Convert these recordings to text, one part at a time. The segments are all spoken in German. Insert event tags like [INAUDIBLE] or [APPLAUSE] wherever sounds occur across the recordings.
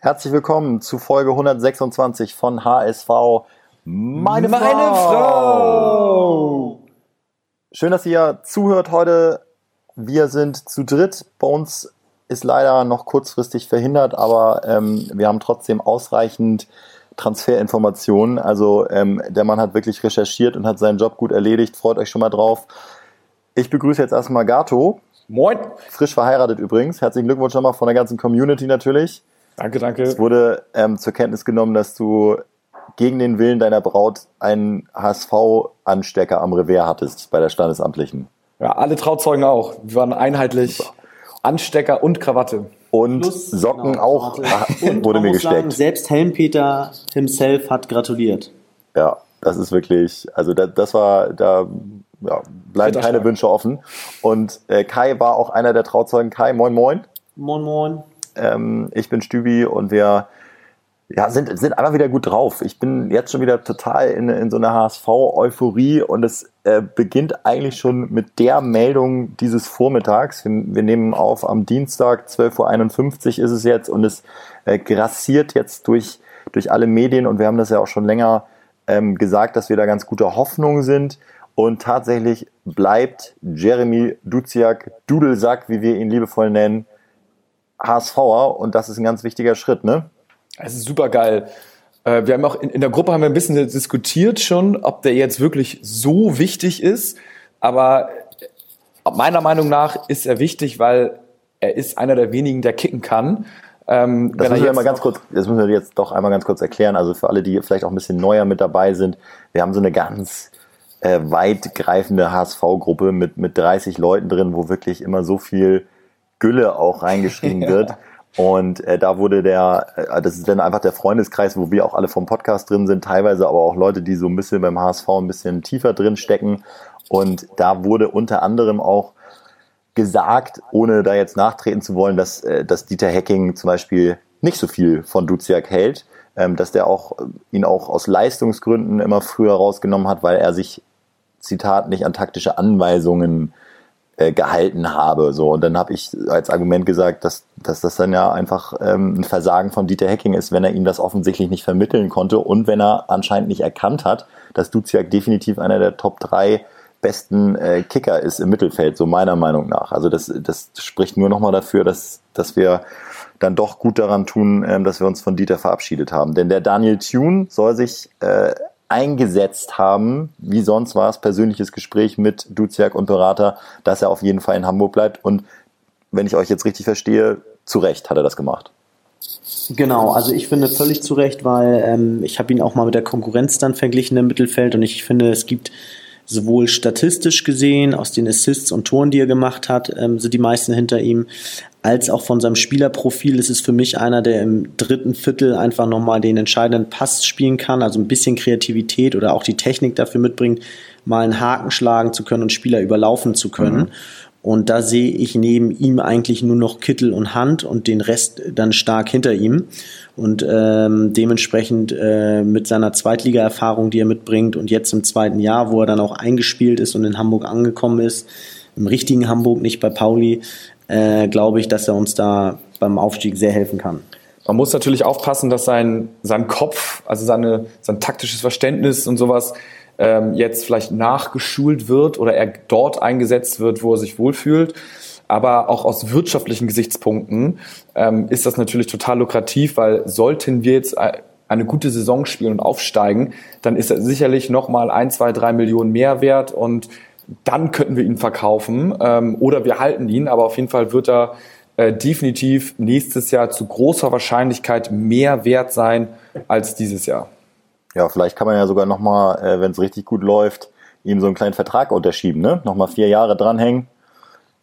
Herzlich willkommen zu Folge 126 von HSV. Meine, Meine Frau. Frau. Schön, dass ihr zuhört heute. Wir sind zu dritt. Bei uns ist leider noch kurzfristig verhindert, aber ähm, wir haben trotzdem ausreichend Transferinformationen. Also ähm, der Mann hat wirklich recherchiert und hat seinen Job gut erledigt. Freut euch schon mal drauf. Ich begrüße jetzt erstmal Gato. Moin. Frisch verheiratet übrigens. Herzlichen Glückwunsch nochmal von der ganzen Community natürlich. Danke, danke. Es wurde ähm, zur Kenntnis genommen, dass du gegen den Willen deiner Braut einen HSV-Anstecker am Revers hattest bei der Standesamtlichen. Ja, alle Trauzeugen auch. Wir waren einheitlich Super. Anstecker und Krawatte. Und Plus, Socken genau, auch [LAUGHS] und wurde mir gesteckt. Sagen, selbst Helmpeter himself hat gratuliert. Ja, das ist wirklich, also das, das war, da ja, bleiben keine Wünsche offen. Und äh, Kai war auch einer der Trauzeugen. Kai, moin moin. Moin moin. Ähm, ich bin Stübi und wir ja, sind, sind einfach wieder gut drauf. Ich bin jetzt schon wieder total in, in so einer HSV-Euphorie und es äh, beginnt eigentlich schon mit der Meldung dieses Vormittags. Wir, wir nehmen auf am Dienstag, 12.51 Uhr ist es jetzt und es äh, grassiert jetzt durch, durch alle Medien und wir haben das ja auch schon länger ähm, gesagt, dass wir da ganz guter Hoffnung sind. Und tatsächlich bleibt Jeremy Duziak, Dudelsack, wie wir ihn liebevoll nennen, HSVer und das ist ein ganz wichtiger Schritt, ne? Es ist super geil. Äh, wir haben auch in, in der Gruppe haben wir ein bisschen diskutiert schon, ob der jetzt wirklich so wichtig ist. Aber meiner Meinung nach ist er wichtig, weil er ist einer der wenigen, der kicken kann. Ähm, das, müssen wir mal ganz kurz, das müssen wir jetzt doch einmal ganz kurz erklären. Also für alle, die vielleicht auch ein bisschen neuer mit dabei sind, wir haben so eine ganz äh, weitgreifende HSV-Gruppe mit, mit 30 Leuten drin, wo wirklich immer so viel Gülle auch reingeschrieben [LAUGHS] wird. Und äh, da wurde der, äh, das ist dann einfach der Freundeskreis, wo wir auch alle vom Podcast drin sind, teilweise aber auch Leute, die so ein bisschen beim HSV ein bisschen tiefer drin stecken. Und da wurde unter anderem auch gesagt, ohne da jetzt nachtreten zu wollen, dass, äh, dass Dieter Hecking zum Beispiel nicht so viel von Duziak hält, ähm, dass der auch äh, ihn auch aus Leistungsgründen immer früher rausgenommen hat, weil er sich, Zitat, nicht an taktische Anweisungen äh, gehalten habe. So und dann habe ich als Argument gesagt, dass, dass das dann ja einfach ähm, ein Versagen von Dieter Hecking ist, wenn er ihm das offensichtlich nicht vermitteln konnte und wenn er anscheinend nicht erkannt hat, dass Duziak definitiv einer der Top 3 besten äh, Kicker ist im Mittelfeld, so meiner Meinung nach. Also das, das spricht nur nochmal dafür, dass, dass wir dann doch gut daran tun, ähm, dass wir uns von Dieter verabschiedet haben. Denn der Daniel Thune soll sich äh, eingesetzt haben, wie sonst war es, persönliches Gespräch mit Duziak und Berater, dass er auf jeden Fall in Hamburg bleibt. Und wenn ich euch jetzt richtig verstehe, zu Recht hat er das gemacht. Genau, also ich finde völlig zu Recht, weil ähm, ich habe ihn auch mal mit der Konkurrenz dann verglichen im Mittelfeld und ich finde, es gibt sowohl statistisch gesehen, aus den Assists und Toren, die er gemacht hat, ähm, sind die meisten hinter ihm, als auch von seinem Spielerprofil ist es für mich einer, der im dritten Viertel einfach nochmal den entscheidenden Pass spielen kann, also ein bisschen Kreativität oder auch die Technik dafür mitbringt, mal einen Haken schlagen zu können und Spieler überlaufen zu können. Mhm. Und da sehe ich neben ihm eigentlich nur noch Kittel und Hand und den Rest dann stark hinter ihm. Und ähm, dementsprechend äh, mit seiner Zweitliga-Erfahrung, die er mitbringt und jetzt im zweiten Jahr, wo er dann auch eingespielt ist und in Hamburg angekommen ist, im richtigen Hamburg, nicht bei Pauli, äh, glaube ich, dass er uns da beim Aufstieg sehr helfen kann. Man muss natürlich aufpassen, dass sein, sein Kopf, also seine, sein taktisches Verständnis und sowas ähm, jetzt vielleicht nachgeschult wird oder er dort eingesetzt wird, wo er sich wohlfühlt. Aber auch aus wirtschaftlichen Gesichtspunkten ähm, ist das natürlich total lukrativ, weil sollten wir jetzt eine gute Saison spielen und aufsteigen, dann ist er sicherlich nochmal ein, zwei, drei Millionen mehr wert und dann könnten wir ihn verkaufen ähm, oder wir halten ihn, aber auf jeden Fall wird er äh, definitiv nächstes Jahr zu großer Wahrscheinlichkeit mehr wert sein als dieses Jahr. Ja, vielleicht kann man ja sogar nochmal, äh, wenn es richtig gut läuft, ihm so einen kleinen Vertrag unterschieben, ne? Nochmal vier Jahre dranhängen,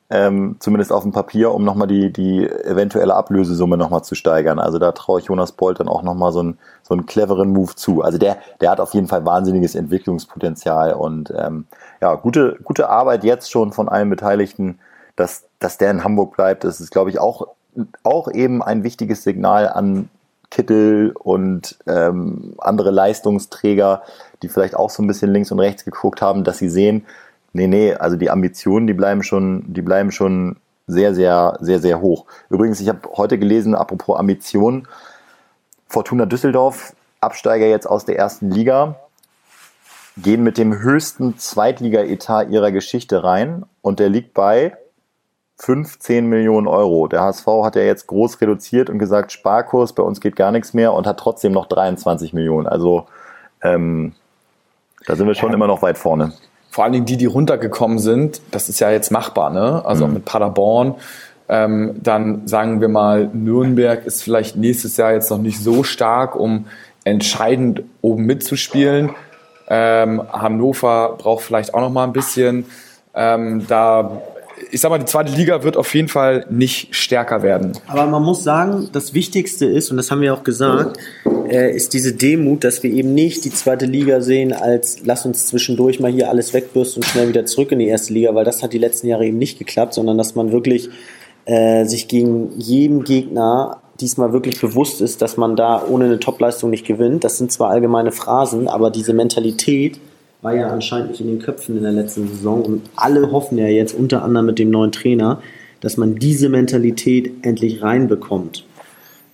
ähm, zumindest auf dem Papier, um nochmal die, die eventuelle Ablösesumme nochmal zu steigern. Also da traue ich Jonas Bolt dann auch nochmal so einen, so einen cleveren Move zu. Also der, der hat auf jeden Fall wahnsinniges Entwicklungspotenzial und ähm, ja, gute, gute Arbeit jetzt schon von allen Beteiligten, dass, dass der in Hamburg bleibt. Das ist, glaube ich, auch, auch eben ein wichtiges Signal an Kittel und ähm, andere Leistungsträger, die vielleicht auch so ein bisschen links und rechts geguckt haben, dass sie sehen, Nee, nee, also die Ambitionen, die bleiben schon, die bleiben schon sehr, sehr, sehr, sehr hoch. Übrigens, ich habe heute gelesen, apropos Ambitionen, Fortuna Düsseldorf, Absteiger jetzt aus der ersten Liga, gehen mit dem höchsten Zweitliga-Etat ihrer Geschichte rein und der liegt bei 15 Millionen Euro. Der HSV hat ja jetzt groß reduziert und gesagt, Sparkurs, bei uns geht gar nichts mehr und hat trotzdem noch 23 Millionen. Also ähm, da sind wir schon ja. immer noch weit vorne. Vor allen Dingen die, die runtergekommen sind, das ist ja jetzt machbar, ne? Also mhm. mit Paderborn. Ähm, dann sagen wir mal, Nürnberg ist vielleicht nächstes Jahr jetzt noch nicht so stark, um entscheidend oben mitzuspielen. Ähm, Hannover braucht vielleicht auch noch mal ein bisschen. Ähm, da ich sag mal, die zweite Liga wird auf jeden Fall nicht stärker werden. Aber man muss sagen, das Wichtigste ist, und das haben wir auch gesagt, äh, ist diese Demut, dass wir eben nicht die zweite Liga sehen als lass uns zwischendurch mal hier alles wegbürsten und schnell wieder zurück in die erste Liga, weil das hat die letzten Jahre eben nicht geklappt, sondern dass man wirklich äh, sich gegen jeden Gegner diesmal wirklich bewusst ist, dass man da ohne eine Topleistung nicht gewinnt. Das sind zwar allgemeine Phrasen, aber diese Mentalität war ja anscheinend nicht in den Köpfen in der letzten Saison und alle hoffen ja jetzt unter anderem mit dem neuen Trainer, dass man diese Mentalität endlich reinbekommt.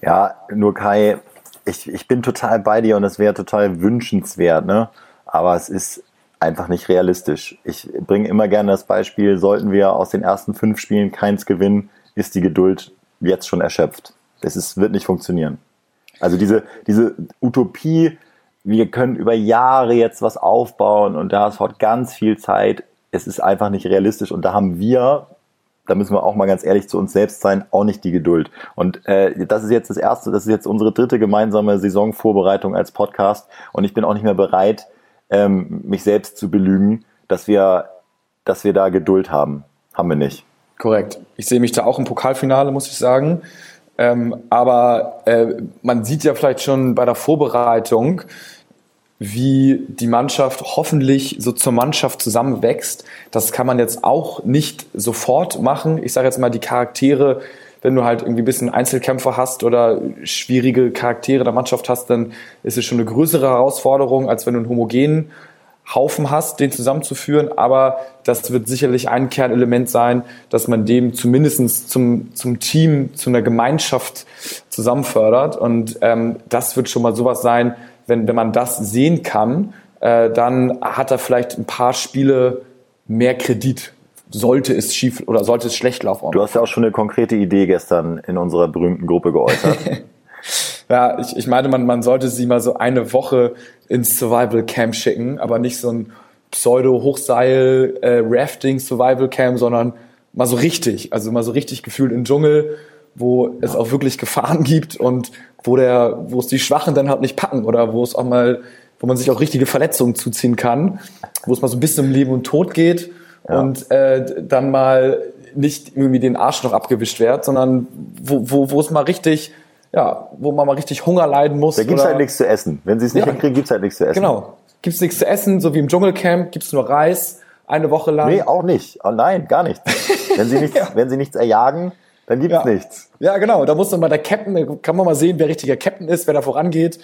Ja, nur Kai, ich, ich bin total bei dir und es wäre total wünschenswert, ne? aber es ist einfach nicht realistisch. Ich bringe immer gerne das Beispiel, sollten wir aus den ersten fünf Spielen keins gewinnen, ist die Geduld jetzt schon erschöpft. Das ist, wird nicht funktionieren. Also diese, diese Utopie, wir können über Jahre jetzt was aufbauen und da ist heute ganz viel Zeit. Es ist einfach nicht realistisch und da haben wir, da müssen wir auch mal ganz ehrlich zu uns selbst sein, auch nicht die Geduld. Und äh, das ist jetzt das erste, das ist jetzt unsere dritte gemeinsame Saisonvorbereitung als Podcast und ich bin auch nicht mehr bereit, ähm, mich selbst zu belügen, dass wir, dass wir da Geduld haben. Haben wir nicht. Korrekt. Ich sehe mich da auch im Pokalfinale, muss ich sagen. Ähm, aber äh, man sieht ja vielleicht schon bei der Vorbereitung, wie die Mannschaft hoffentlich so zur Mannschaft zusammenwächst. Das kann man jetzt auch nicht sofort machen. Ich sage jetzt mal, die Charaktere, wenn du halt irgendwie ein bisschen Einzelkämpfer hast oder schwierige Charaktere der Mannschaft hast, dann ist es schon eine größere Herausforderung, als wenn du einen homogenen Haufen hast, den zusammenzuführen, aber das wird sicherlich ein Kernelement sein, dass man dem zumindest zum, zum Team, zu einer Gemeinschaft zusammenfördert. Und ähm, das wird schon mal sowas sein, wenn, wenn man das sehen kann, äh, dann hat er vielleicht ein paar Spiele mehr Kredit. Sollte es schief oder sollte es schlecht laufen. Du hast ja auch schon eine konkrete Idee gestern in unserer berühmten Gruppe geäußert. [LAUGHS] Ja, ich, ich meine, man, man sollte sie mal so eine Woche ins Survival Camp schicken, aber nicht so ein Pseudo-Hochseil, äh, Rafting Survival Camp, sondern mal so richtig, also mal so richtig gefühlt im Dschungel, wo es auch wirklich Gefahren [LAUGHS] gibt und wo der, wo es die Schwachen dann halt nicht packen oder wo es auch mal, wo man sich auch richtige Verletzungen zuziehen kann, wo es mal so ein bisschen um Leben und Tod geht ja. und äh, dann mal nicht irgendwie den Arsch noch abgewischt wird, sondern wo, wo, wo es mal richtig ja, wo man mal richtig Hunger leiden muss. Da gibt's halt nichts zu essen. Wenn sie es nicht ja. hinkriegen, gibt's halt nichts zu essen. Genau. Gibt's nichts zu essen, so wie im Dschungelcamp, gibt's nur Reis, eine Woche lang. Nee, auch nicht. Oh nein, gar nichts. wenn sie nichts, [LAUGHS] ja. wenn sie nichts erjagen, dann gibt's ja. nichts. Ja, genau. Da muss dann mal der Captain, kann man mal sehen, wer richtiger Captain ist, wer da vorangeht.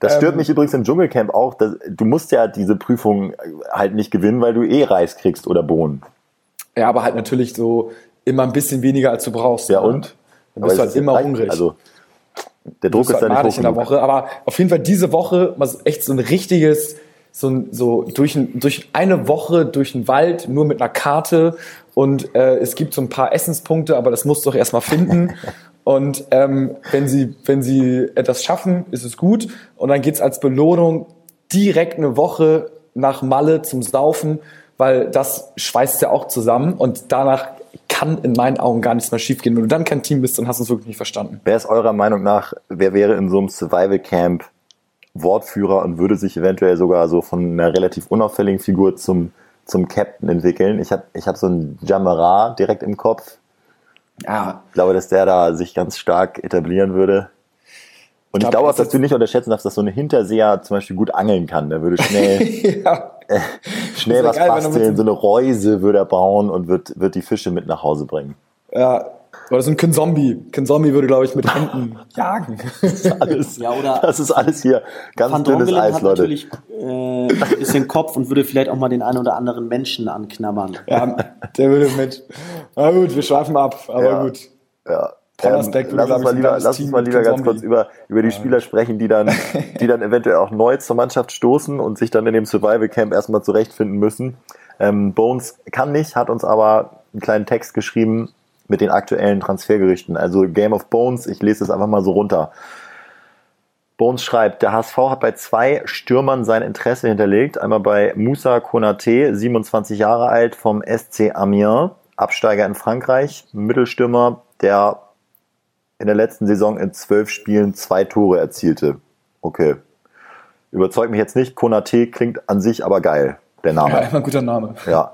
Das stört ähm, mich übrigens im Dschungelcamp auch. Dass, du musst ja diese Prüfung halt nicht gewinnen, weil du eh Reis kriegst oder Bohnen. Ja, aber halt natürlich so immer ein bisschen weniger, als du brauchst. Ja, und? Dann bist aber du halt immer hungrig. Also, der Druck ist halt da nicht hoch in der Woche, aber auf jeden Fall diese Woche mal echt so ein richtiges, so, so durch, ein, durch eine Woche durch den Wald, nur mit einer Karte und äh, es gibt so ein paar Essenspunkte, aber das musst du doch erstmal finden. [LAUGHS] und ähm, wenn, sie, wenn sie etwas schaffen, ist es gut. Und dann geht's als Belohnung direkt eine Woche nach Malle zum Saufen, weil das schweißt ja auch zusammen und danach kann in meinen Augen gar nichts mehr schiefgehen. Wenn du dann kein Team bist, dann hast du es wirklich nicht verstanden. Wer ist eurer Meinung nach, wer wäre in so einem Survival Camp Wortführer und würde sich eventuell sogar so von einer relativ unauffälligen Figur zum, zum Captain entwickeln? Ich habe ich hab so einen Jamara direkt im Kopf. Ja. Ich glaube, dass der da sich ganz stark etablieren würde. Und ich, ich glaube auch, dass du nicht unterschätzen darfst, dass so ein Hinterseher zum Beispiel gut angeln kann. Der würde schnell, [LAUGHS] ja. [LAUGHS] schnell was geil, basteln, so eine Reuse würde er bauen und wird, wird die Fische mit nach Hause bringen. Ja, oder so ein Kinzombie. Kinzombie würde, glaube ich, mit Händen [LAUGHS] jagen. Das ist alles, ja, oder das ist alles hier ganz Van dünnes Eis, hat Leute. natürlich äh, ein bisschen Kopf und würde vielleicht auch mal den einen oder anderen Menschen anknabbern. Ja, der würde mit. Na gut, wir schweifen ab, aber ja, gut. Ja. Pollersbeck ähm, lass uns mal lieber, lass uns mal lieber ganz kurz über, über die Spieler sprechen, die dann, [LAUGHS] die dann eventuell auch neu zur Mannschaft stoßen und sich dann in dem Survival Camp erstmal zurechtfinden müssen. Ähm, Bones kann nicht, hat uns aber einen kleinen Text geschrieben mit den aktuellen Transfergerichten. Also Game of Bones, ich lese es einfach mal so runter. Bones schreibt, der HSV hat bei zwei Stürmern sein Interesse hinterlegt. Einmal bei Moussa Konate, 27 Jahre alt, vom SC Amiens, Absteiger in Frankreich, Mittelstürmer, der in der letzten Saison in zwölf Spielen zwei Tore erzielte. Okay. Überzeugt mich jetzt nicht. Konate klingt an sich aber geil, der Name. Ja, immer ein guter Name. Ja.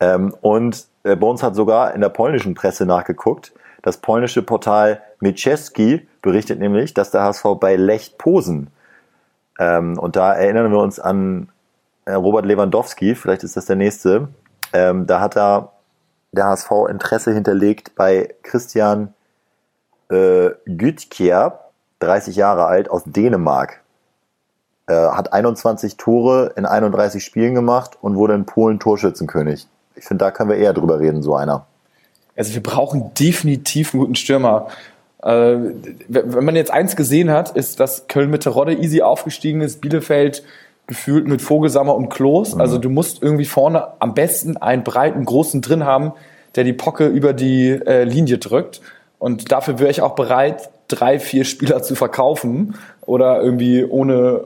Ähm, und äh, Bones hat sogar in der polnischen Presse nachgeguckt. Das polnische Portal Mieczewski berichtet nämlich, dass der HSV bei Lech Posen, ähm, und da erinnern wir uns an äh, Robert Lewandowski, vielleicht ist das der nächste, ähm, da hat er der HSV Interesse hinterlegt bei Christian äh, Gütkier, 30 Jahre alt, aus Dänemark. Äh, hat 21 Tore in 31 Spielen gemacht und wurde in Polen Torschützenkönig. Ich finde, da können wir eher drüber reden, so einer. Also wir brauchen definitiv einen guten Stürmer. Äh, wenn man jetzt eins gesehen hat, ist, dass Köln mit Terodde easy aufgestiegen ist, Bielefeld gefühlt mit Vogelsammer und Klos. Mhm. Also du musst irgendwie vorne am besten einen breiten, großen drin haben, der die Pocke über die äh, Linie drückt. Und dafür wäre ich auch bereit, drei, vier Spieler zu verkaufen oder irgendwie ohne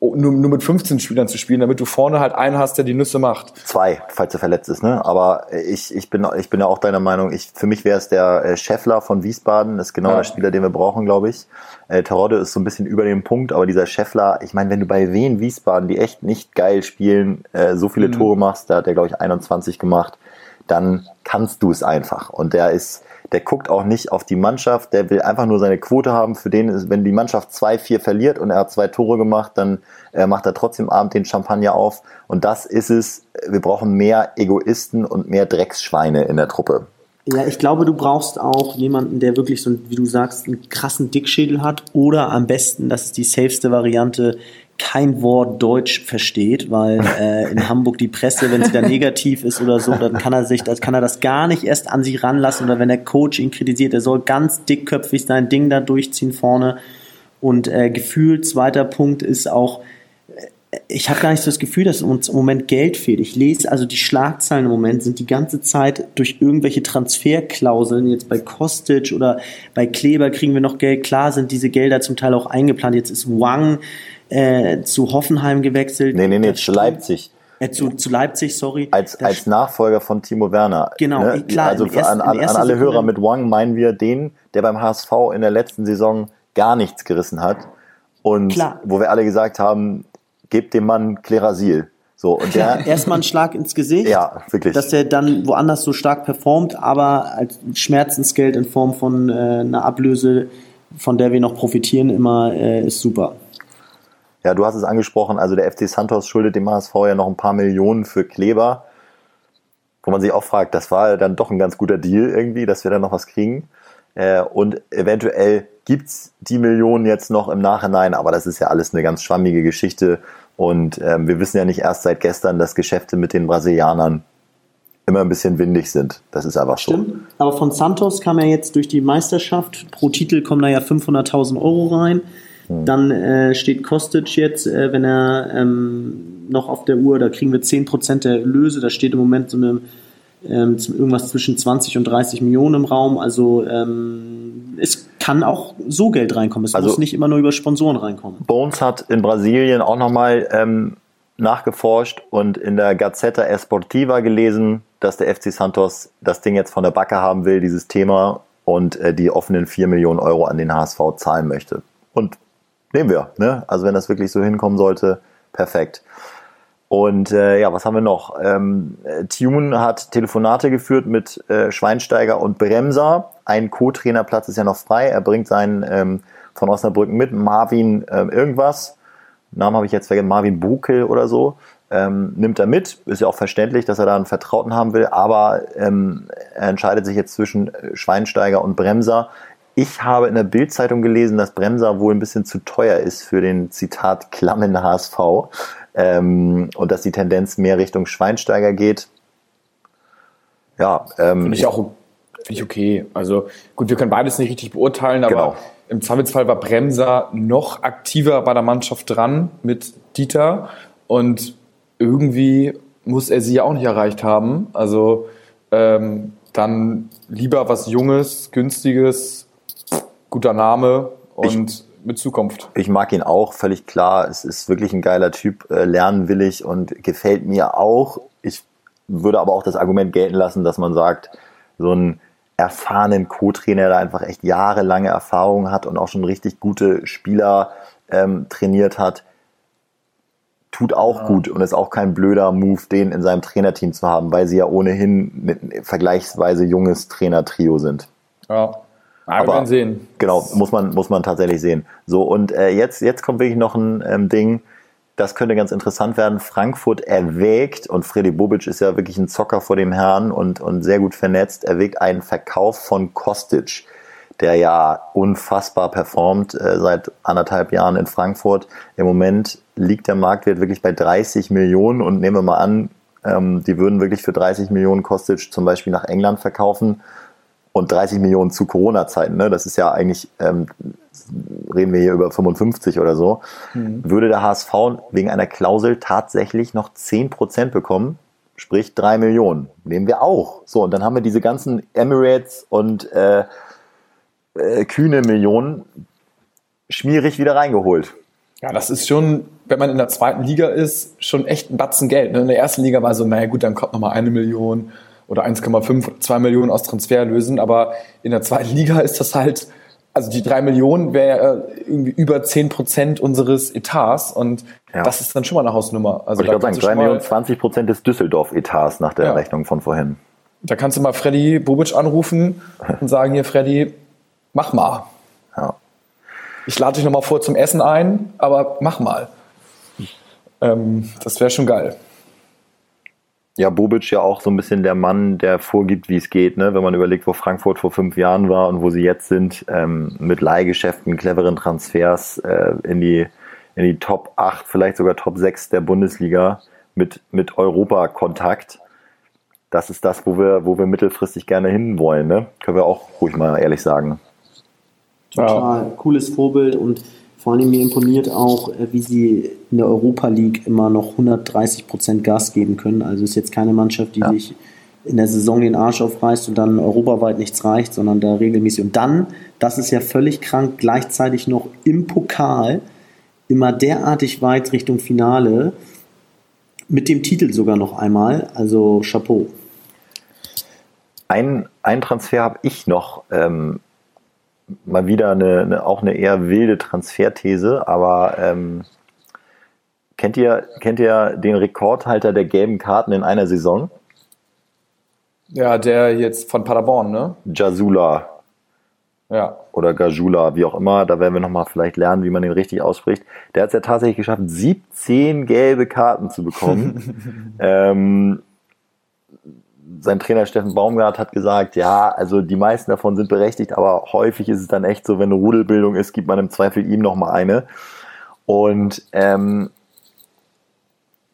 nur, nur mit 15 Spielern zu spielen, damit du vorne halt einen hast, der die Nüsse macht. Zwei, falls er verletzt ist, ne? Aber ich, ich, bin, ich bin ja auch deiner Meinung, ich, für mich wäre es der äh, Scheffler von Wiesbaden, ist genau ja. der Spieler, den wir brauchen, glaube ich. Äh, Terodde ist so ein bisschen über dem Punkt, aber dieser Scheffler, ich meine, wenn du bei Wien Wiesbaden, die echt nicht geil spielen, äh, so viele mhm. Tore machst, da hat er, glaube ich, 21 gemacht, dann kannst du es einfach. Und der ist, der guckt auch nicht auf die Mannschaft, der will einfach nur seine Quote haben. Für den ist, wenn die Mannschaft 2-4 verliert und er hat zwei Tore gemacht, dann äh, macht er trotzdem Abend den Champagner auf. Und das ist es. Wir brauchen mehr Egoisten und mehr Drecksschweine in der Truppe. Ja, ich glaube, du brauchst auch jemanden, der wirklich so, wie du sagst, einen krassen Dickschädel hat oder am besten, das ist die safeste Variante, kein Wort Deutsch versteht, weil äh, in Hamburg die Presse, wenn sie da negativ ist oder so, dann kann er sich, das kann er das gar nicht erst an sich ranlassen oder wenn der Coach ihn kritisiert, er soll ganz dickköpfig sein Ding da durchziehen vorne. Und äh, gefühlt zweiter Punkt ist auch, äh, ich habe gar nicht so das Gefühl, dass uns im Moment Geld fehlt. Ich lese also die Schlagzeilen im Moment sind die ganze Zeit durch irgendwelche Transferklauseln, jetzt bei Kostic oder bei Kleber kriegen wir noch Geld. Klar sind diese Gelder zum Teil auch eingeplant. Jetzt ist Wang äh, zu Hoffenheim gewechselt. Nee, nee, nee, zu Leipzig. Äh, zu, zu Leipzig, sorry. Als, als Nachfolger von Timo Werner. Genau, ne? klar. Also ersten, an, an, an alle Hörer mit Wang meinen wir den, der beim HSV in der letzten Saison gar nichts gerissen hat. Und klar. wo wir alle gesagt haben, gebt dem Mann Klerasil. So, und der, Erstmal ein Schlag ins Gesicht. Ja, wirklich. Dass er dann woanders so stark performt, aber als Schmerzensgeld in Form von äh, einer Ablöse, von der wir noch profitieren, immer äh, ist super. Ja, du hast es angesprochen, also der FC Santos schuldet dem HSV ja noch ein paar Millionen für Kleber, wo man sich auch fragt, das war dann doch ein ganz guter Deal irgendwie, dass wir da noch was kriegen. Äh, und eventuell gibt's die Millionen jetzt noch im Nachhinein, aber das ist ja alles eine ganz schwammige Geschichte. Und ähm, wir wissen ja nicht erst seit gestern, dass Geschäfte mit den Brasilianern immer ein bisschen windig sind. Das ist einfach Stimmt. so. Aber von Santos kam ja jetzt durch die Meisterschaft, pro Titel kommen da ja 500.000 Euro rein. Hm. Dann äh, steht Kostic jetzt, äh, wenn er ähm, noch auf der Uhr, da kriegen wir 10% der Erlöse, da steht im Moment so eine ähm, irgendwas zwischen 20 und 30 Millionen im Raum. Also ähm, es kann auch so Geld reinkommen. Es also muss nicht immer nur über Sponsoren reinkommen. Bones hat in Brasilien auch nochmal ähm, nachgeforscht und in der Gazzetta Esportiva gelesen, dass der FC Santos das Ding jetzt von der Backe haben will, dieses Thema, und äh, die offenen 4 Millionen Euro an den HSV zahlen möchte. Und nehmen wir. Ne? Also wenn das wirklich so hinkommen sollte, perfekt. Und äh, ja, was haben wir noch? Ähm, Tune hat Telefonate geführt mit äh, Schweinsteiger und Bremser. Ein Co-Trainerplatz ist ja noch frei. Er bringt seinen ähm, von Osnabrücken mit, Marvin ähm, irgendwas. Namen habe ich jetzt vergessen, Marvin Bukel oder so. Ähm, nimmt er mit. Ist ja auch verständlich, dass er da einen Vertrauten haben will, aber ähm, er entscheidet sich jetzt zwischen äh, Schweinsteiger und Bremser. Ich habe in der Bildzeitung gelesen, dass Bremser wohl ein bisschen zu teuer ist für den Zitat klammen HSV ähm, und dass die Tendenz mehr Richtung Schweinsteiger geht. Ja, ähm, Finde ich auch Finde ich okay. Also gut, wir können beides nicht richtig beurteilen, aber Genau. im Zweifelsfall war Bremser noch aktiver bei der Mannschaft dran mit Dieter und irgendwie muss er sie ja auch nicht erreicht haben. Also ähm, dann lieber was Junges, Günstiges, guter Name und mit Zukunft. Ich mag ihn auch, völlig klar. Es ist wirklich ein geiler Typ, äh, lernwillig und gefällt mir auch. Ich würde aber auch das Argument gelten lassen, dass man sagt, so einen erfahrenen Co-Trainer, der einfach echt jahrelange Erfahrung hat und auch schon richtig gute Spieler ähm, trainiert hat, tut auch gut und ist auch kein blöder Move, den in seinem Trainerteam zu haben, weil sie ja ohnehin ein vergleichsweise junges Trainertrio sind. Ja. Aber sehen. Genau, muss man, muss man tatsächlich sehen. So, und äh, jetzt, jetzt kommt wirklich noch ein ähm, Ding, das könnte ganz interessant werden. Frankfurt erwägt, und Freddy Bobic ist ja wirklich ein Zocker vor dem Herrn und, und sehr gut vernetzt, erwägt einen Verkauf von Kostic, der ja unfassbar performt äh, seit anderthalb Jahren in Frankfurt. Im Moment liegt der Marktwert wirklich bei 30 Millionen und nehmen wir mal an, ähm, die würden wirklich für 30 Millionen Kostic zum Beispiel nach England verkaufen und 30 Millionen zu Corona-Zeiten, ne? das ist ja eigentlich, ähm, reden wir hier über 55 oder so, würde der HSV wegen einer Klausel tatsächlich noch 10% bekommen, sprich 3 Millionen. Nehmen wir auch. So, und dann haben wir diese ganzen Emirates und äh, äh, kühne Millionen schmierig wieder reingeholt. Ja, das ist schon, wenn man in der zweiten Liga ist, schon echt ein Batzen Geld. ne? In der ersten Liga war so, naja gut, dann kommt nochmal eine Million oder 1,5, 2 Millionen aus Transferlösen. Aber in der zweiten Liga ist das halt, also die drei Millionen wäre äh, irgendwie über 10 Prozent unseres Etats. Und Ja. das ist dann schon mal eine Hausnummer. Also ich du 3 schon mal, Millionen, 20 Prozent des Düsseldorf-Etats nach der Ja. Rechnung von vorhin. da kannst du mal Freddy Bobic anrufen und sagen, hier Freddy, mach mal. Ja. Ich lade dich nochmal vor zum Essen ein, aber mach mal. Ähm, das wäre schon geil. Ja, Bobic ja auch so ein bisschen der Mann, der vorgibt, wie es geht, ne? wenn man überlegt, wo Frankfurt vor fünf Jahren war und wo sie jetzt sind, ähm, mit Leihgeschäften, cleveren Transfers äh, in, die, in die Top 8, vielleicht sogar Top 6 der Bundesliga mit, mit Europa-Kontakt. Das ist das, wo wir, wo wir mittelfristig gerne hinwollen. Ne? Können wir auch ruhig mal ehrlich sagen. Total cooles Vorbild und vor allem mir imponiert auch, äh, wie sie in der Europa League immer noch 130 Prozent Gas geben können. Also ist jetzt keine Mannschaft, die Ja. sich in der Saison den Arsch aufreißt und dann europaweit nichts reicht, sondern da regelmäßig. Und dann, das ist ja völlig krank, gleichzeitig noch im Pokal immer derartig weit Richtung Finale. Mit dem Titel sogar noch einmal. Also Chapeau. Ein, ein Transfer habe ich noch. Ähm, mal wieder eine, eine, auch eine eher wilde Transferthese, aber ähm, kennt, ihr, kennt ihr den Rekordhalter der gelben Karten in einer Saison? Ja, der jetzt von Paderborn, ne? Jasula Ja. oder Gajula, wie auch immer, da werden wir nochmal vielleicht lernen, wie man den richtig ausspricht. Der hat es ja tatsächlich geschafft, 17 gelbe Karten zu bekommen. [LAUGHS] ähm, sein Trainer Steffen Baumgart hat gesagt, ja, also die meisten davon sind berechtigt, aber häufig ist es dann echt so, wenn eine Rudelbildung ist, gibt man im Zweifel ihm nochmal eine. Und ähm,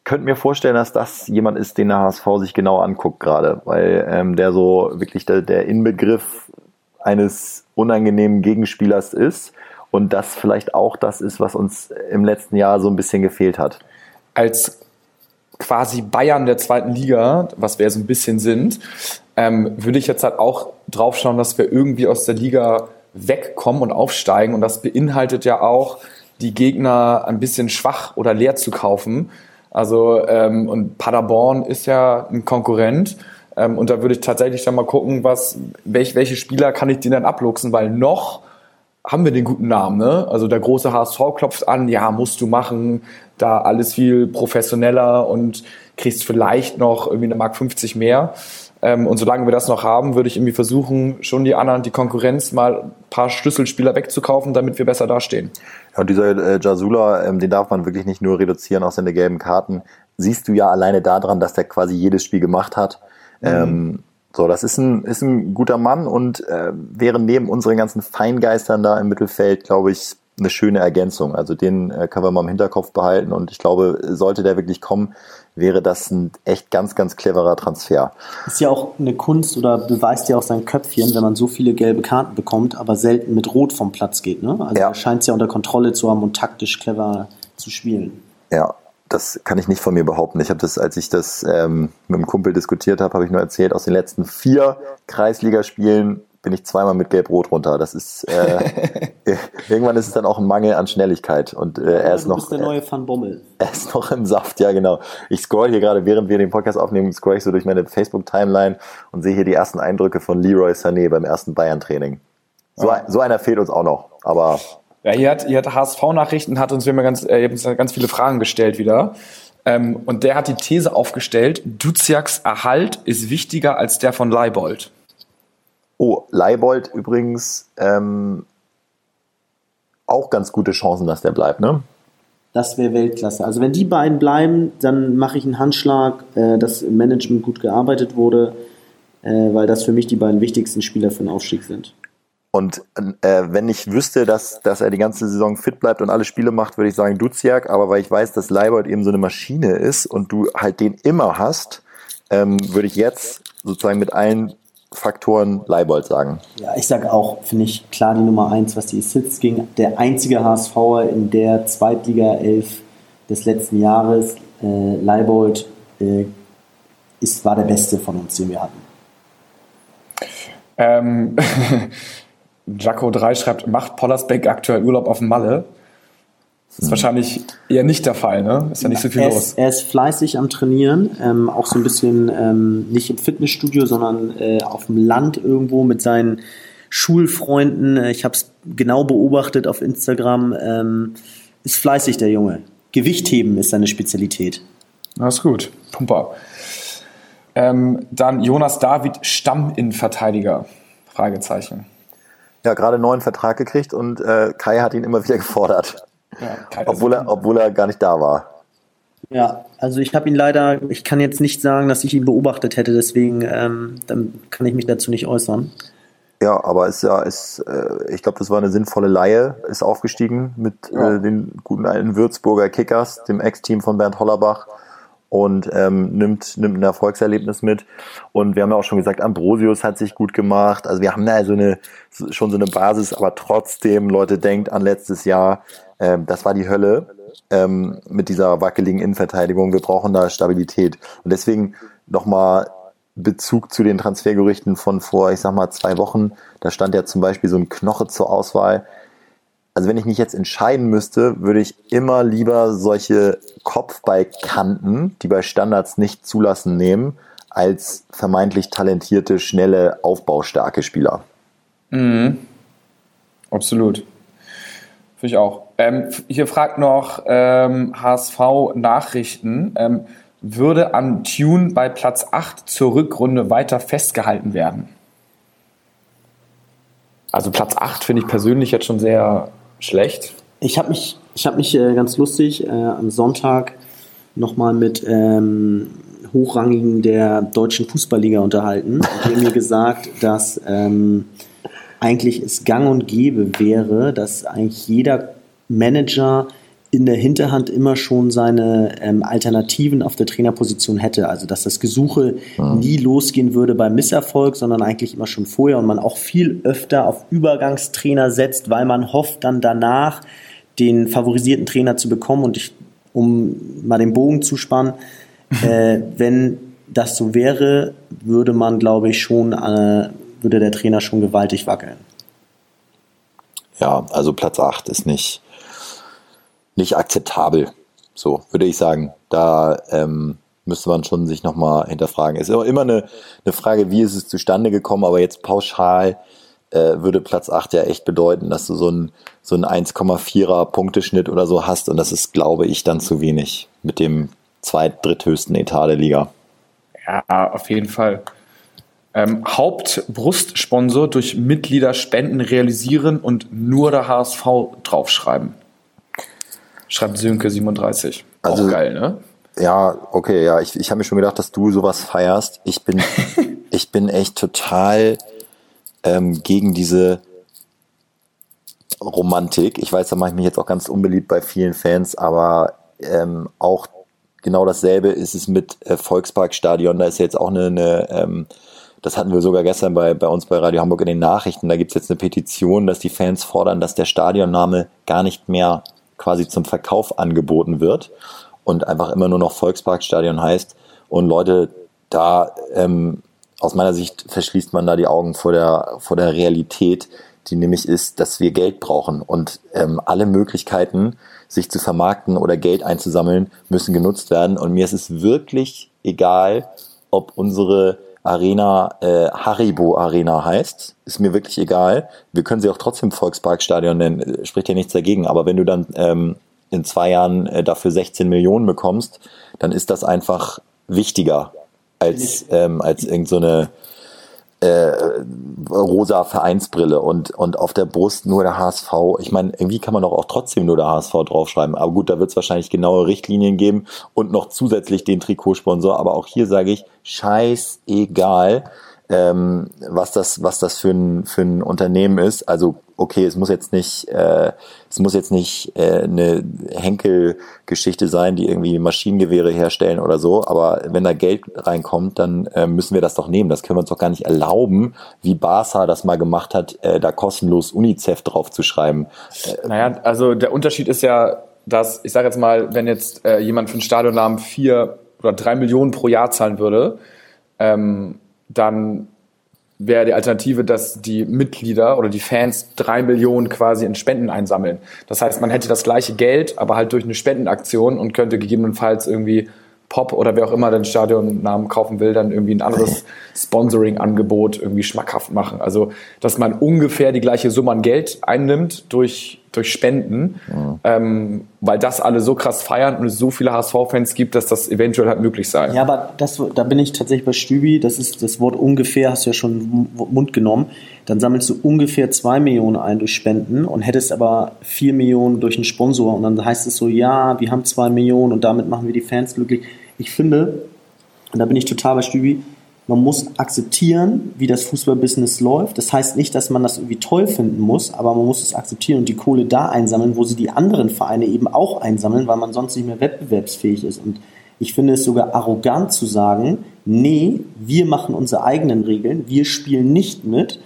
könnte mir vorstellen, dass das jemand ist, den der HSV sich genau anguckt gerade, weil ähm, der so wirklich der, der Inbegriff eines unangenehmen Gegenspielers ist und das vielleicht auch das ist, was uns im letzten Jahr so ein bisschen gefehlt hat. Als quasi Bayern der zweiten Liga, was wir so ein bisschen sind, ähm, würde ich jetzt halt auch drauf schauen, dass wir irgendwie aus der Liga wegkommen und aufsteigen. Und das beinhaltet ja auch, die Gegner ein bisschen schwach oder leer zu kaufen. Also, ähm, und Paderborn ist ja ein Konkurrent. Ähm, und da würde ich tatsächlich dann mal gucken, was, welch, welche Spieler kann ich denen dann abluchsen, weil noch haben wir den guten Namen, ne? Also der große HSV klopft an, ja, musst du machen, da alles viel professioneller und kriegst vielleicht noch irgendwie eine Mark 50 mehr. Ähm, und solange wir das noch haben, würde ich irgendwie versuchen, schon die anderen, die Konkurrenz mal ein paar Schlüsselspieler wegzukaufen, damit wir besser dastehen. Ja, und dieser äh, Jasula, ähm, den darf man wirklich nicht nur reduzieren auf seine gelben Karten. Siehst du ja alleine daran, dass der quasi jedes Spiel gemacht hat. Ähm, so, das ist ein, ist ein guter Mann und äh, wäre neben unseren ganzen Feingeistern da im Mittelfeld, glaube ich, eine schöne Ergänzung. Also den äh, können wir mal im Hinterkopf behalten und ich glaube, sollte der wirklich kommen, wäre das ein echt ganz, ganz cleverer Transfer. Ist ja auch eine Kunst oder beweist ja auch sein Köpfchen, wenn man so viele gelbe Karten bekommt, aber selten mit Rot vom Platz geht. Ne? Also ja. er scheint es ja unter Kontrolle zu haben und taktisch clever zu spielen. Ja, das kann ich nicht von mir behaupten. Ich habe das, als ich das ähm, mit einem Kumpel diskutiert habe, habe ich nur erzählt, aus den letzten vier Kreisligaspielen bin ich zweimal mit Gelb-Rot runter. Das ist [LAUGHS] äh, irgendwann ist es dann auch ein Mangel an Schnelligkeit und äh, er ist du noch bist der neue Van Bommel. Er ist noch im Saft, ja genau. Ich scroll hier gerade, während wir den Podcast aufnehmen, scroll ich so durch meine Facebook Timeline und sehe hier die ersten Eindrücke von Leroy Sané beim ersten Bayern Training. So, ja. so einer fehlt uns auch noch, aber ja, hier hat, hier hat HSV-Nachrichten, hat uns, haben ganz, äh, uns ganz viele Fragen gestellt wieder. Ähm, und der hat die These aufgestellt, Duziaks Erhalt ist wichtiger als der von Leibold. Oh, Leibold übrigens ähm, auch ganz gute Chancen, dass der bleibt, ne? Das wäre Weltklasse. Also wenn die beiden bleiben, dann mache ich einen Handschlag, äh, dass im Management gut gearbeitet wurde, äh, weil das für mich die beiden wichtigsten Spieler für den Aufstieg sind. Und äh, wenn ich wüsste, dass, dass er die ganze Saison fit bleibt und alle Spiele macht, würde ich sagen Duziak. Aber weil ich weiß, dass Leibold eben so eine Maschine ist und du halt den immer hast, ähm, würde ich jetzt sozusagen mit allen Faktoren Leibold sagen. Ja, ich sage auch, finde ich klar die Nummer eins, was die Assists ging. Der einzige HSVer in der Zweitliga 11 des letzten Jahres, äh, Leibold, äh, ist, war der beste von uns, den wir hatten. Ähm, [LAUGHS] Jaco 3 schreibt, macht Pollersbeck aktuell Urlaub auf dem Malle? Das ist wahrscheinlich eher nicht der Fall, ne? Ist ja nicht so viel er los. er ist fleißig am Trainieren, ähm, auch so ein bisschen ähm, nicht im Fitnessstudio, sondern äh, auf dem Land irgendwo mit seinen Schulfreunden. Äh, ich habe es genau beobachtet auf Instagram. Ähm, ist fleißig der Junge. Gewichtheben ist seine Spezialität. Das ist gut. Pumper. Ähm, dann Jonas David, Stamminnenverteidiger? Fragezeichen. Ja, gerade einen neuen Vertrag gekriegt und äh, Kai hat ihn immer wieder gefordert. Ja, obwohl, er, obwohl er gar nicht da war. Ja, also ich habe ihn leider, ich kann jetzt nicht sagen, dass ich ihn beobachtet hätte, deswegen ähm, dann kann ich mich dazu nicht äußern. Ja, aber ist ja, ist, äh, ich glaube, das war eine sinnvolle Laie, ist aufgestiegen mit ja. äh, den guten alten Würzburger Kickers, dem Ex-Team von Bernd Hollerbach und ähm, nimmt, nimmt ein Erfolgserlebnis mit. Und wir haben ja auch schon gesagt, Ambrosius hat sich gut gemacht. Also wir haben da so eine, schon so eine Basis, aber trotzdem, Leute, denkt an letztes Jahr, ähm, das war die Hölle ähm, mit dieser wackeligen Innenverteidigung. Wir brauchen da Stabilität. Und deswegen nochmal Bezug zu den Transfergerüchten von vor, ich sag mal, zwei Wochen. Da stand ja zum Beispiel so ein Knoche zur Auswahl. Also wenn ich mich jetzt entscheiden müsste, würde ich immer lieber solche Kopfballkanten, die bei Standards nicht zulassen, nehmen, als vermeintlich talentierte, schnelle, aufbaustarke Spieler. Mhm. Absolut. Finde ich auch. Ähm, hier fragt noch ähm, HSV Nachrichten. Ähm, würde an Tune bei Platz 8 zur Rückrunde weiter festgehalten werden? Also Platz 8 finde ich persönlich jetzt schon sehr schlecht. Ich habe mich, ich hab mich äh, ganz lustig äh, am Sonntag nochmal mit ähm, Hochrangigen der deutschen Fußballliga unterhalten die haben mir gesagt, [LAUGHS] dass ähm, eigentlich es gang und gäbe wäre, dass eigentlich jeder Manager in der Hinterhand immer schon seine ähm, Alternativen auf der Trainerposition hätte. Also dass das Gesuche ja. nie losgehen würde beim Misserfolg, sondern eigentlich immer schon vorher und man auch viel öfter auf Übergangstrainer setzt, weil man hofft, dann danach den favorisierten Trainer zu bekommen. Und ich, um mal den Bogen zu spannen, [LAUGHS] äh, wenn das so wäre, würde man, glaube ich, schon, äh, würde der Trainer schon gewaltig wackeln. Ja, also Platz 8 ist nicht, nicht akzeptabel. So würde ich sagen. Da ähm, müsste man schon sich nochmal hinterfragen. Es ist immer eine, eine Frage, wie ist es zustande gekommen, aber jetzt pauschal äh, würde Platz 8 ja echt bedeuten, dass du so ein so ein 1,4er Punkteschnitt oder so hast und das ist, glaube ich, dann zu wenig mit dem zweit-, dritthöchsten Etat der Liga. Ja, auf jeden Fall. Ähm, Hauptbrustsponsor durch Mitgliederspenden realisieren und nur der HSV draufschreiben. Schreibt Sönke 37. Also, Auch geil, ne? Ja, okay, ja. Ich, ich habe mir schon gedacht, dass du sowas feierst. Ich bin, [LAUGHS] ich bin echt total ähm, gegen diese Romantik. Ich weiß, da mache ich mich jetzt auch ganz unbeliebt bei vielen Fans, aber ähm, auch genau dasselbe ist es mit äh, Volksparkstadion. Da ist jetzt auch eine, eine ähm, das hatten wir sogar gestern bei, bei uns bei Radio Hamburg in den Nachrichten. Da gibt es jetzt eine Petition, dass die Fans fordern, dass der Stadionname gar nicht mehr quasi zum Verkauf angeboten wird und einfach immer nur noch Volksparkstadion heißt. Und Leute, da ähm, aus meiner Sicht verschließt man da die Augen vor der, vor der Realität, die nämlich ist, dass wir Geld brauchen und ähm, alle Möglichkeiten, sich zu vermarkten oder Geld einzusammeln, müssen genutzt werden. Und mir ist es wirklich egal, ob unsere Arena äh, Haribo Arena heißt. Ist mir wirklich egal. Wir können sie auch trotzdem Volksparkstadion nennen, spricht ja nichts dagegen. Aber wenn du dann ähm, in zwei Jahren äh, dafür 16 Millionen bekommst, dann ist das einfach wichtiger als, ähm, als irgendeine so äh, rosa Vereinsbrille und, und auf der Brust nur der HSV. Ich meine, irgendwie kann man doch auch trotzdem nur der HSV draufschreiben. Aber gut, da wird es wahrscheinlich genaue Richtlinien geben und noch zusätzlich den Trikotsponsor. Aber auch hier sage ich, scheißegal ähm, was das, was das für ein, für ein Unternehmen ist. Also okay, es muss jetzt nicht, äh, es muss jetzt nicht äh, eine Henkel-Geschichte sein, die irgendwie Maschinengewehre herstellen oder so, aber wenn da Geld reinkommt, dann äh, müssen wir das doch nehmen. Das können wir uns doch gar nicht erlauben, wie Barca das mal gemacht hat, äh, da kostenlos UNICEF draufzuschreiben. Äh, naja, also der Unterschied ist ja, dass, ich sage jetzt mal, wenn jetzt äh, jemand für einen Stadionnamen vier oder drei Millionen pro Jahr zahlen würde, ähm, dann wäre die Alternative, dass die Mitglieder oder die Fans drei Millionen quasi in Spenden einsammeln. Das heißt, man hätte das gleiche Geld, aber halt durch eine Spendenaktion und könnte gegebenenfalls irgendwie Pop oder wer auch immer den Stadionnamen kaufen will, dann irgendwie ein anderes Sponsoring-Angebot irgendwie schmackhaft machen. Also, dass man ungefähr die gleiche Summe an Geld einnimmt durch, durch Spenden, mhm. ähm, weil das alle so krass feiern und es so viele HSV-Fans gibt, dass das eventuell halt möglich sei. Ja, aber das, da bin ich tatsächlich bei Stübi, das ist das Wort ungefähr, hast du ja schon Mund genommen. Dann sammelst du ungefähr zwei Millionen ein durch Spenden und hättest aber vier Millionen durch einen Sponsor und dann heißt es so, ja, wir haben zwei Millionen und damit machen wir die Fans glücklich. Ich finde, und da bin ich total bei Stübi, man muss akzeptieren, wie das Fußballbusiness läuft. Das heißt nicht, dass man das irgendwie toll finden muss, aber man muss es akzeptieren und die Kohle da einsammeln, wo sie die anderen Vereine eben auch einsammeln, weil man sonst nicht mehr wettbewerbsfähig ist. Und ich finde es sogar arrogant zu sagen, nee, wir machen unsere eigenen Regeln, wir spielen nicht mit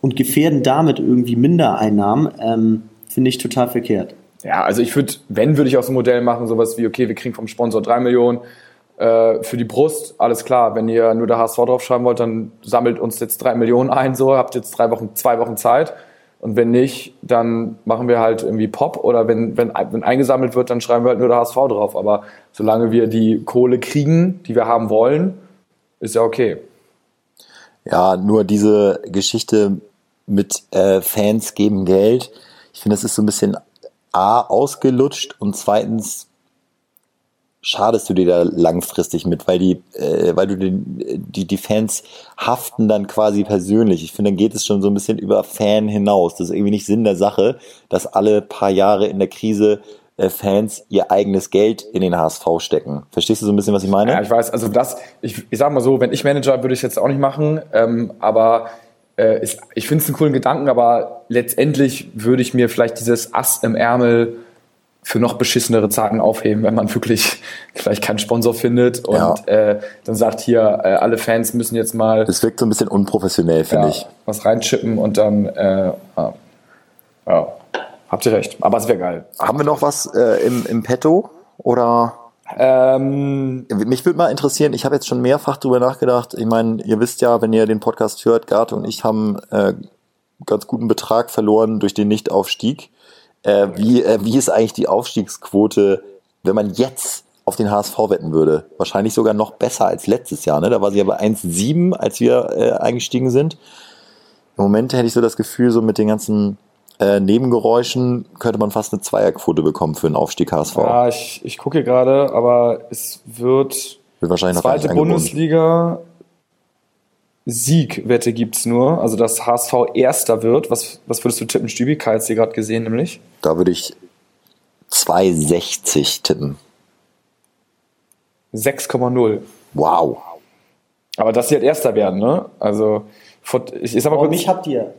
und gefährden damit irgendwie Mindereinnahmen, ähm, finde ich total verkehrt. Ja, also ich würde, wenn, würde ich auch so ein Modell machen, sowas wie, okay, wir kriegen vom Sponsor drei Millionen, äh, für die Brust, alles klar, wenn ihr nur der HSV draufschreiben wollt, dann sammelt uns jetzt drei Millionen ein, so, habt jetzt drei Wochen, zwei Wochen Zeit. Und wenn nicht, dann machen wir halt irgendwie Pop oder wenn, wenn, wenn eingesammelt wird, dann schreiben wir halt nur der HSV drauf. Aber solange wir die Kohle kriegen, die wir haben wollen, ist ja okay. Ja, nur diese Geschichte mit äh, Fans geben Geld. Ich finde, das ist so ein bisschen A ausgelutscht und zweitens schadest du dir da langfristig mit, weil die, äh, weil du den, die, die Fans haften dann quasi persönlich. Ich finde, dann geht es schon so ein bisschen über Fan hinaus. Das ist irgendwie nicht Sinn der Sache, dass alle paar Jahre in der Krise äh, Fans ihr eigenes Geld in den HSV stecken. Verstehst du so ein bisschen, was ich meine? Ja, ich weiß. Also das, ich, ich sag mal so, wenn ich Manager würde ich jetzt auch nicht machen, ähm, aber äh, ist, ich finde es einen coolen Gedanken, aber letztendlich würde ich mir vielleicht dieses Ass im Ärmel für noch beschissenere Zeiten aufheben, wenn man wirklich [LAUGHS] vielleicht keinen Sponsor findet und ja. äh, dann sagt hier, äh, alle Fans müssen jetzt mal. Das wirkt so ein bisschen unprofessionell, finde ja, ich. Was reinchippen und dann, äh, ja, habt ihr recht. Aber es wäre geil. Haben wir noch was äh, im, im Petto oder? Ähm, Mich würde mal interessieren, ich habe jetzt schon mehrfach drüber nachgedacht. Ich meine, ihr wisst ja, wenn ihr den Podcast hört, Garte und ich haben äh, ganz guten Betrag verloren durch den Nichtaufstieg. Äh, wie, äh, wie ist eigentlich die Aufstiegsquote, wenn man jetzt auf den HSV wetten würde? Wahrscheinlich sogar noch besser als letztes Jahr. Ne? Da war sie aber 1,7, als wir äh, eingestiegen sind. Im Moment hätte ich so das Gefühl, so mit den ganzen äh, Nebengeräuschen könnte man fast eine Zweierquote bekommen für einen Aufstieg HSV. Ja, ich, ich gucke gerade, aber es wird, wird wahrscheinlich zweite Bundesliga Siegwette gibt's nur, also dass HSV Erster wird. Was, was würdest du tippen, Stübi? Kai hat sie gerade gesehen, nämlich. Da würde ich 2,60 tippen. 6,0. Wow. Aber dass sie halt Erster werden, ne? Also, ich, ich sag mal kurz. Oh, mich habt ihr.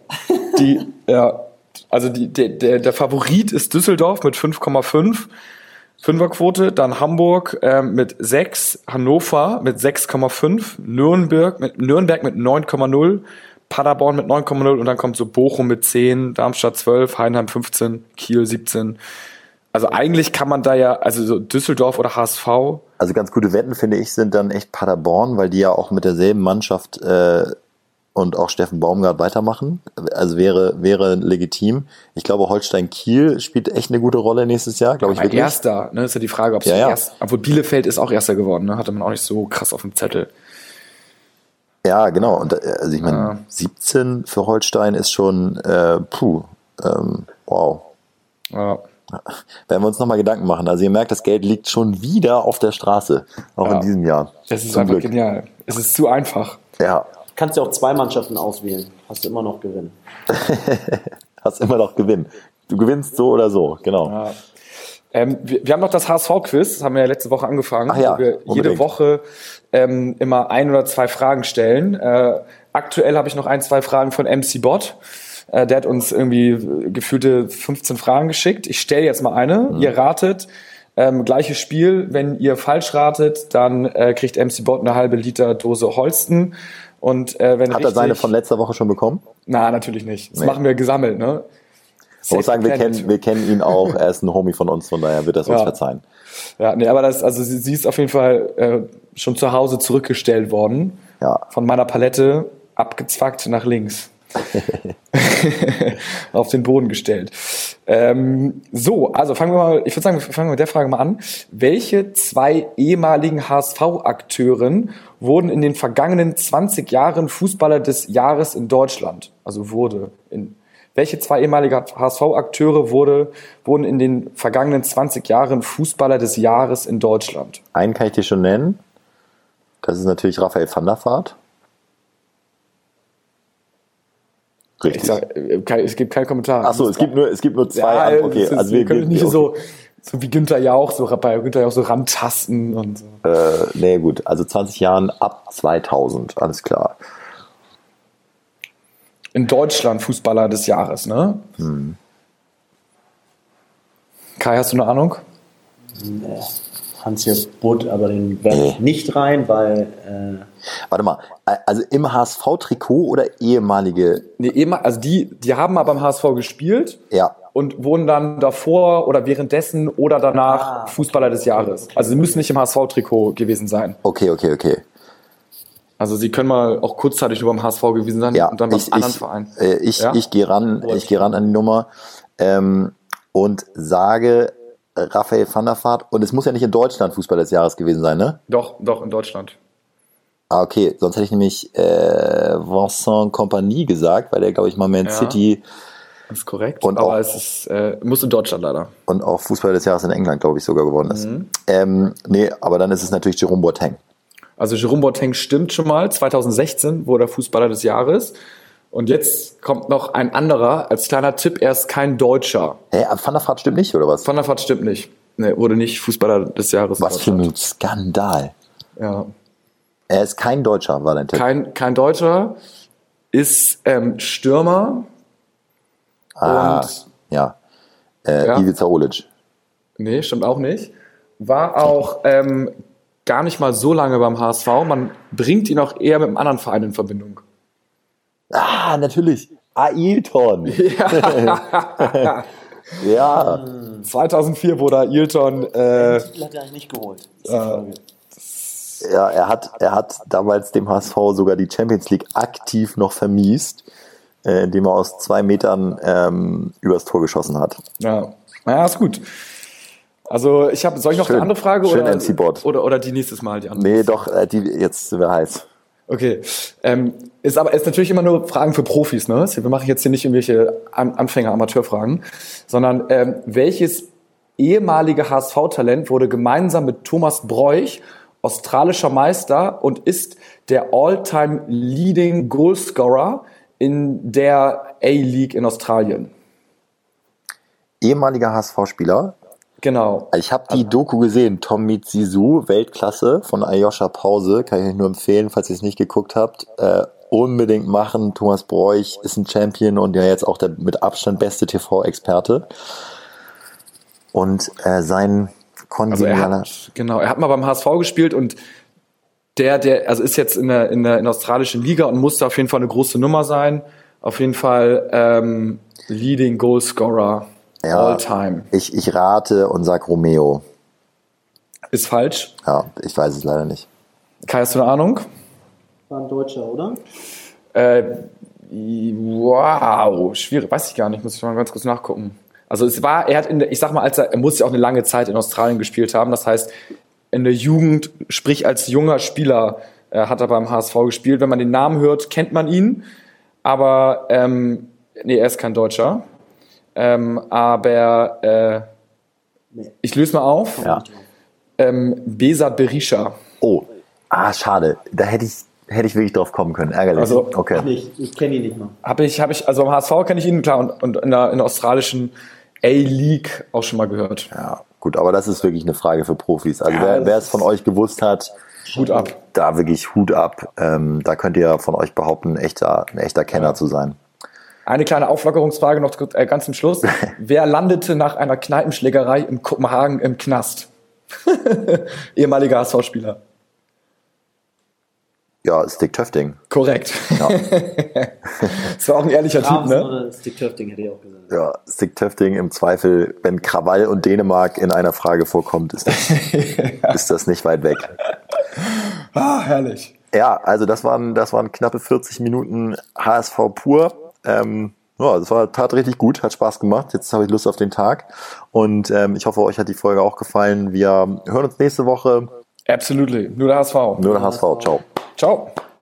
Die, ja, Also die, der, der, der Favorit ist Düsseldorf mit 5,5. Fünferquote, dann Hamburg äh, mit 6, Hannover mit 6,5, Nürnberg mit, Nürnberg mit 9,0, Paderborn mit 9,0 und dann kommt so Bochum mit 10, Darmstadt 12, Heinheim 15, Kiel 17. Also eigentlich kann man da ja, also so Düsseldorf oder HSV. Also ganz gute Wetten, finde ich, sind dann echt Paderborn, weil die ja auch mit derselben Mannschaft äh, und auch Steffen Baumgart weitermachen. Also wäre, wäre legitim. Ich glaube, Holstein Kiel spielt echt eine gute Rolle nächstes Jahr, glaube ich wirklich. Erster, ne, ist ja die Frage, ob es Ja, ja. erst, obwohl Bielefeld ist auch Erster geworden, ne, hatte man auch nicht so krass auf dem Zettel. Ja, genau. Und äh, also ich meine, Ja. 17 für Holstein ist schon, äh, puh, ähm, wow. Ja. Werden wir uns nochmal Gedanken machen. Also ihr merkt, das Geld liegt schon wieder auf der Straße, auch in diesem Jahr. Es ist Zum einfach Glück. genial. Es ist zu einfach. Ja, Kannst ja auch zwei Mannschaften auswählen. Hast du immer noch Gewinn. [LAUGHS] hast immer noch Gewinn. Du gewinnst so oder so, genau. Ja. Ähm, wir, wir haben noch das HSV-Quiz, das haben wir ja letzte Woche angefangen, Ach ja, wo wir jede unbedingt. Woche ähm, immer ein oder zwei Fragen stellen. Äh, aktuell habe ich noch ein, zwei Fragen von MC Bot. Äh, der hat uns irgendwie äh, gefühlte 15 Fragen geschickt. Ich stelle jetzt mal eine. Mhm. Ihr ratet. Ähm, gleiches Spiel. Wenn ihr falsch ratet, dann äh, kriegt MC Bot eine halbe Liter Dose Holsten. Und äh, wenn Hat er richtig, seine von letzter Woche schon bekommen? Na, natürlich nicht. Das Nee. machen wir gesammelt, ne? Ich muss sagen, wir kennen, wir kennen ihn auch. Er ist ein Homie von uns, von daher wird er es uns Ja. verzeihen. Ja, nee, aber das, also sie, sie ist auf jeden Fall äh, schon zu Hause zurückgestellt worden. Ja. Von meiner Palette abgezwackt nach links. [LAUGHS] auf den Boden gestellt. Ähm, so, also fangen wir mal, ich würde sagen, wir fangen mit der Frage mal an. Welche zwei ehemaligen HSV-Akteuren wurden in den vergangenen 20 Jahren Fußballer des Jahres in Deutschland? Also wurde in, welche zwei ehemalige HSV-Akteure wurde, wurden in den vergangenen 20 Jahren Fußballer des Jahres in Deutschland? Einen kann ich dir schon nennen. Das ist natürlich Raphael van der Vaart. Richtig. Ich sag, äh, es gibt keinen Kommentar. Achso, es gibt nur, es gibt nur zwei. ja, okay, also wir, können nicht so, so wie Günther Jauch, so bei Günther Jauch so rantasten und so. Äh, nee, gut. Also 20 Jahren ab 2000, alles klar. In Deutschland Fußballer des Jahres, ne? Hm. Kai, hast du eine Ahnung? Hans-Jörg Butt, aber den werfe ich nicht rein, weil äh, Warte mal, also im HSV-Trikot oder ehemalige? Nee, ehemal- also die, die haben aber beim HSV gespielt Ja. Und wurden dann davor oder währenddessen oder danach Ah, Fußballer des Jahres. Also sie müssen nicht im HSV-Trikot gewesen sein. Okay, okay, okay. Also sie können mal auch kurzzeitig nur beim HSV gewesen sein Ja, und dann beim ich, anderen ich, Verein. Äh, ich, Ja? ich gehe ran, ich gehe ran an die Nummer ähm, und sage äh, Raphael van der Vaart. Und es muss ja nicht in Deutschland Fußball des Jahres gewesen sein, ne? Doch, doch, in Deutschland. Ah, okay. Sonst hätte ich nämlich äh, Vincent Compagnie gesagt, weil der, glaube ich, mal Man Ja. City Das ist korrekt. Und aber auch- es ist, äh, muss in Deutschland leider. und auch Fußball des Jahres in England, glaube ich, sogar geworden ist. Mhm. Ähm, nee, aber dann ist es natürlich Jerome Boateng. Also Jerome Boateng stimmt schon mal. 2016 wurde er Fußballer des Jahres. Und jetzt kommt noch ein anderer. Als kleiner Tipp, er ist kein Deutscher. Hä, aber Van der Vaart stimmt nicht, oder was? Van der Vaart stimmt nicht. Nee, wurde nicht Fußballer des Jahres. Was für ein Skandal. Ja. Er ist kein Deutscher, war dein Tipp. Kein, kein Deutscher, ist ähm, Stürmer ah, und ja. Äh, Ja. Ivica Olic. nee, stimmt auch nicht. War auch ähm, gar nicht mal so lange beim HSV. Man bringt ihn auch eher mit einem anderen Verein in Verbindung. Ah, natürlich. Ailton. [LAUGHS] Ja. [LAUGHS] Ja. 2004 wurde Ailton äh, Titel hat er eigentlich nicht geholt. Frage. Ja, er hat, er hat damals dem HSV sogar die Champions League aktiv noch vermiest, äh, indem er aus zwei Metern ähm, übers Tor geschossen hat. Ja, ja, ist gut. Also ich habe, soll ich noch Schön. eine andere Frage Schön, oder, oder oder die nächstes Mal die andere? Nee, doch, äh, die, jetzt sind wir heiß. Okay, ähm, ist aber ist natürlich immer nur Fragen für Profis, ne? Wir machen jetzt hier nicht irgendwelche An Anfänger, Amateurfragen, sondern ähm, welches ehemalige HSV-Talent wurde gemeinsam mit Thomas Bräuch australischer Meister und ist der All-Time Leading Goalscorer in der A-League in Australien? Ehemaliger HSV-Spieler. Genau. Ich habe die Doku gesehen, Tom Sisu, Weltklasse von Ayosha Pause, kann ich euch nur empfehlen, falls ihr es nicht geguckt habt. Äh, unbedingt machen. Thomas Bräuch ist ein Champion und ja jetzt auch der mit Abstand beste TV-Experte. Und äh, sein also er hat, genau, er hat mal beim HSV gespielt und der, der, also ist jetzt in der, in der, in der australischen Liga und musste auf jeden Fall eine große Nummer sein. Auf jeden Fall ähm, Leading Goal Scorer ja, all time. Ich, ich rate und sag Romeo. Ist falsch. Ja, ich weiß es leider nicht. Kai, hast du eine Ahnung? War ein Deutscher, oder? Äh, wow, schwierig, weiß ich gar nicht, muss ich mal ganz kurz nachgucken. Also es war, er hat in der, ich sag mal, als er, er muss ja auch eine lange Zeit in Australien gespielt haben. Das heißt, in der Jugend, sprich als junger Spieler, äh, hat er beim HSV gespielt. Wenn man den Namen hört, kennt man ihn. Aber ähm, nee, er ist kein Deutscher. Ähm, aber äh, nee. ich löse mal auf. Ja. Ähm, Besa Berisha. Oh, ah, schade. Da hätte ich hätte ich wirklich drauf kommen können. Ärgerlich. Also, okay. Ich, ich kenne ihn nicht mal. Habe ich, habe ich, also am HSV kenne ich ihn, klar, und, und in, der, in der australischen A-League auch schon mal gehört. Ja, gut, aber das ist wirklich eine Frage für Profis. Also ja, wer, es von euch gewusst hat, Hut ab. Da wirklich Hut ab. Ähm, da könnt ihr von euch behaupten, ein echter, ein echter Kenner ja. zu sein. Eine kleine Auflockerungsfrage noch äh, ganz zum Schluss. [LAUGHS] wer landete nach einer Kneipenschlägerei in Kopenhagen im Knast? [LAUGHS] Ehemaliger HSV-Spieler. Ja, Stick Töfting. Korrekt. Ja. [LAUGHS] das war auch ein ehrlicher Typ, ne? Stick Töfting hätte ich auch gesagt. Ja, Stick Töfting im Zweifel, wenn Krawall und Dänemark in einer Frage vorkommt, ist das, ja. [LAUGHS] ist das nicht weit weg. Ah, herrlich. Ja, also das waren, das waren knappe 40 Minuten HSV pur. Ähm, ja, das war tat richtig gut, hat Spaß gemacht. Jetzt habe ich Lust auf den Tag. Und ähm, ich hoffe, euch hat die Folge auch gefallen. Wir hören uns nächste Woche. Absolutely. Nur der HSV. Nur der HSV. Ciao. Ciao.